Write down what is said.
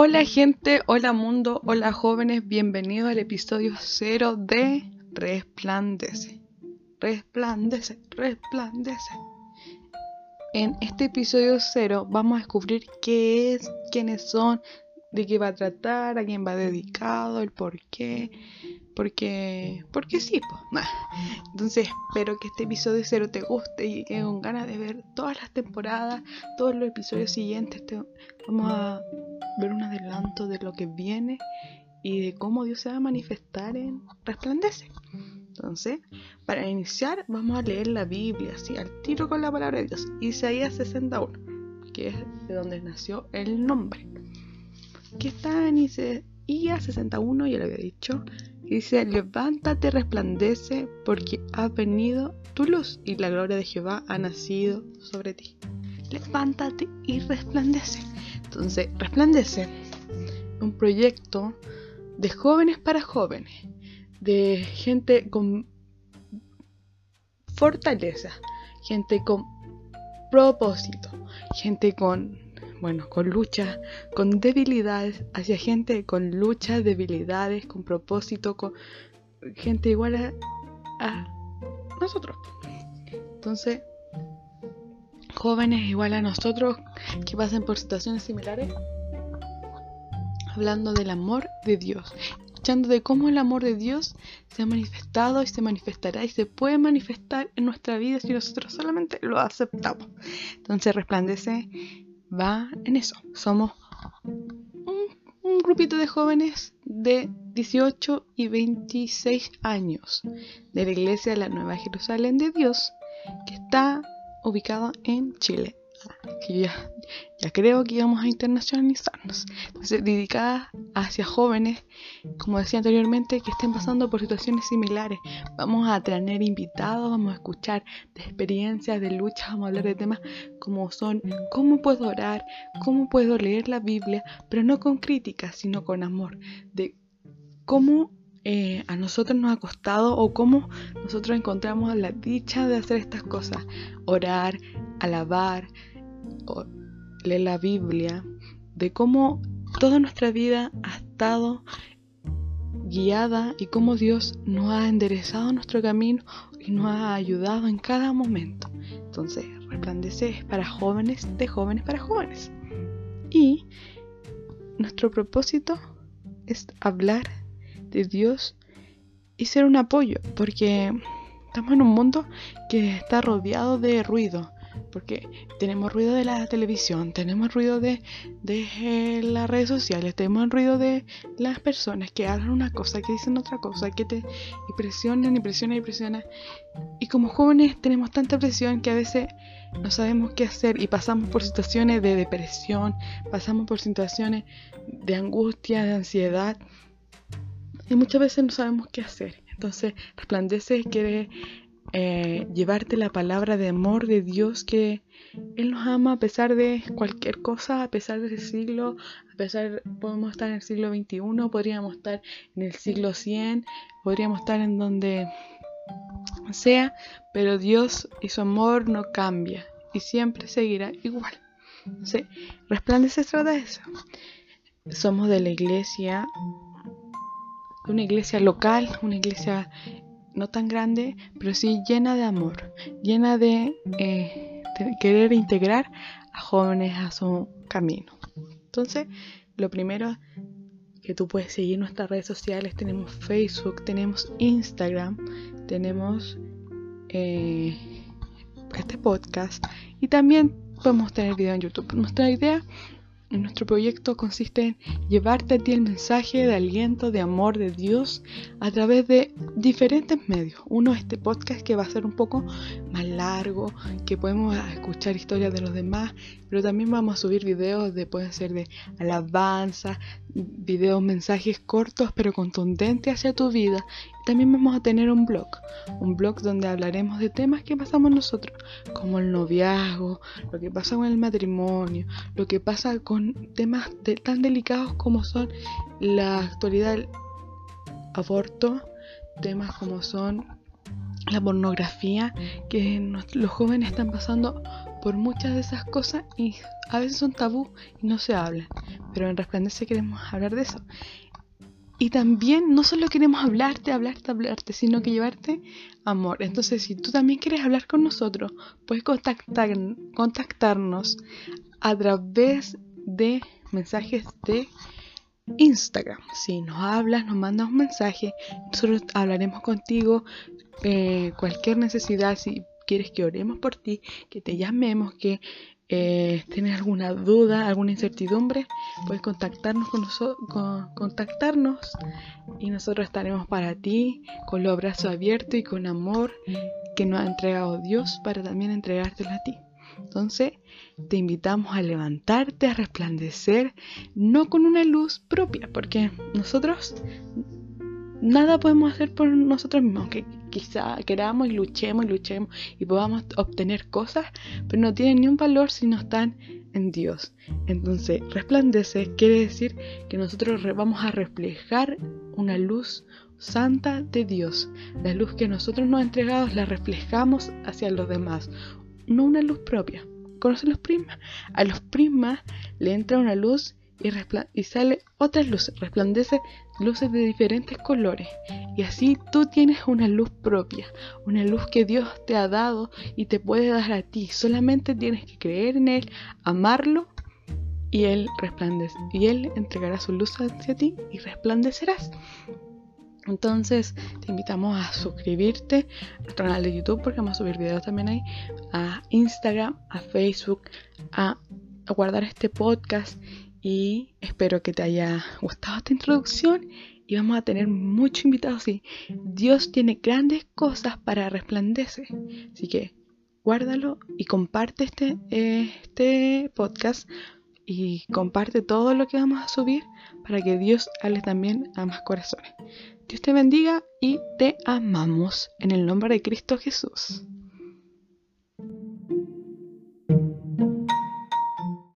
Hola gente, hola mundo, hola jóvenes, bienvenidos al episodio cero de Resplandece. Resplandece, resplandece. En este episodio cero vamos a descubrir qué es, quiénes son, de qué va a tratar, a quién va dedicado, el por qué. Porque, porque sí, pues. Entonces espero que este episodio cero te guste y que con ganas de ver todas las temporadas, todos los episodios siguientes. vamos a ver un adelanto de lo que viene y de cómo Dios se va a manifestar en Resplandece. Entonces, para iniciar, vamos a leer la Biblia, así al tiro con la palabra de Dios. Isaías 61, que es de donde nació el nombre. Que está en Isaías 61, ya lo había dicho, Dice, levántate, resplandece, porque ha venido tu luz y la gloria de Jehová ha nacido sobre ti. Levántate y resplandece. Entonces, resplandece. Un proyecto de jóvenes para jóvenes, de gente con fortaleza, gente con propósito, gente con bueno, con lucha, con debilidades, hacia gente con lucha, debilidades, con propósito, con gente igual a, nosotros. Entonces, jóvenes igual a nosotros que pasen por situaciones similares, hablando del amor de Dios, escuchando de cómo el amor de Dios se ha manifestado y se manifestará y se puede manifestar en nuestra vida si nosotros solamente lo aceptamos. Entonces resplandece va en eso. Somos un, grupito de jóvenes de 18 y 26 años de la iglesia de la Nueva Jerusalén de Dios que está ubicado en Chile que ya, creo que íbamos a internacionalizarnos. Entonces, dedicada hacia jóvenes, como decía anteriormente, que estén pasando por situaciones similares. Vamos a tener invitados, vamos a escuchar de experiencias, de luchas, vamos a hablar de temas como son cómo puedo orar, cómo puedo leer la Biblia, pero no con críticas, sino con amor. De cómo eh, a nosotros nos ha costado o cómo nosotros encontramos la dicha de hacer estas cosas. Orar, alabar, leer la Biblia, de cómo toda nuestra vida ha estado guiada y cómo Dios nos ha enderezado nuestro camino y nos ha ayudado en cada momento. Entonces, resplandece es para jóvenes, de jóvenes para jóvenes. Y nuestro propósito es hablar de Dios y ser un apoyo, porque estamos en un mundo que está rodeado de ruido, porque tenemos ruido de la televisión, tenemos ruido de, de las redes sociales, tenemos ruido de las personas que hablan una cosa, que dicen otra cosa, que te presionan y presionan y presionan. Y como jóvenes tenemos tanta presión que a veces no sabemos qué hacer y pasamos por situaciones de depresión, pasamos por situaciones de angustia, de ansiedad y muchas veces no sabemos qué hacer. Entonces, resplandece quiere eh, llevarte la palabra de amor de Dios que Él nos ama a pesar de cualquier cosa, a pesar del siglo, a pesar, podemos estar en el siglo XXI, podríamos estar en el siglo 100, podríamos estar en donde sea, pero Dios y su amor no cambia y siempre seguirá igual. Entonces, resplandece trata de eso. Somos de la iglesia, una iglesia local, una iglesia no tan grande, pero sí llena de amor, llena de, eh, querer integrar a jóvenes a su camino. Entonces, lo primero que tú puedes seguir nuestras redes sociales, tenemos Facebook, tenemos Instagram, tenemos eh, este podcast y también podemos tener video en YouTube. Nuestra idea nuestro proyecto consiste en llevarte a ti el mensaje de aliento, de amor de Dios a través de diferentes medios. Uno, este podcast que va a ser un poco más largo, que podemos escuchar historias de los demás, pero también vamos a subir videos de, pueden ser de alabanza, videos, mensajes cortos pero contundentes hacia tu vida. también vamos a tener un blog, un blog donde hablaremos de temas que pasamos nosotros, como el noviazgo, lo que pasa con el matrimonio, lo que pasa con temas tan delicados como son la actualidad del aborto, temas como son la pornografía, que los jóvenes están pasando por muchas de esas cosas y a veces son tabú y no se hablan. Pero en Resplandece queremos hablar de eso. Y también no solo queremos hablarte, hablarte, hablarte, sino que llevarte amor. Entonces, si tú también quieres hablar con nosotros, puedes contactar, contactarnos a través de mensajes de Instagram. Si nos hablas, nos mandas un mensaje, nosotros hablaremos contigo. Eh, cualquier necesidad, si quieres que oremos por ti, que te llamemos, que eh, tienes alguna duda, alguna incertidumbre, puedes contactarnos con nosotros, contactarnos y nosotros estaremos para ti con los brazos abiertos y con amor que nos ha entregado Dios para también entregártelo a ti. Entonces, te invitamos a levantarte, a resplandecer, no con una luz propia, porque nosotros nada podemos hacer por nosotros mismos, aunque quizá queramos y luchemos y luchemos y podamos obtener cosas, pero no tienen ni un valor si no están en Dios. Entonces, resplandece quiere decir que nosotros vamos a reflejar una luz santa de Dios. La luz que nosotros nos ha entregado la reflejamos hacia los demás, no una luz propia. ¿Conocen los prismas? A los prismas le entra una luz y, sale otra luz, resplandece luces de diferentes colores. Y así tú tienes una luz propia, una luz que Dios te ha dado y te puede dar a ti. Solamente tienes que creer en Él, amarlo y Él resplandece. Y Él entregará su luz hacia ti y resplandecerás. Entonces te invitamos a suscribirte a nuestro canal de YouTube porque vamos a subir videos también ahí, a Instagram, a Facebook, a, guardar este podcast y espero que te haya gustado esta introducción y vamos a tener muchos invitados así. Dios tiene grandes cosas para resplandecer, así que guárdalo y comparte este, este podcast y comparte todo lo que vamos a subir para que Dios hable también a más corazones. Dios te bendiga y te amamos en el nombre de Cristo Jesús.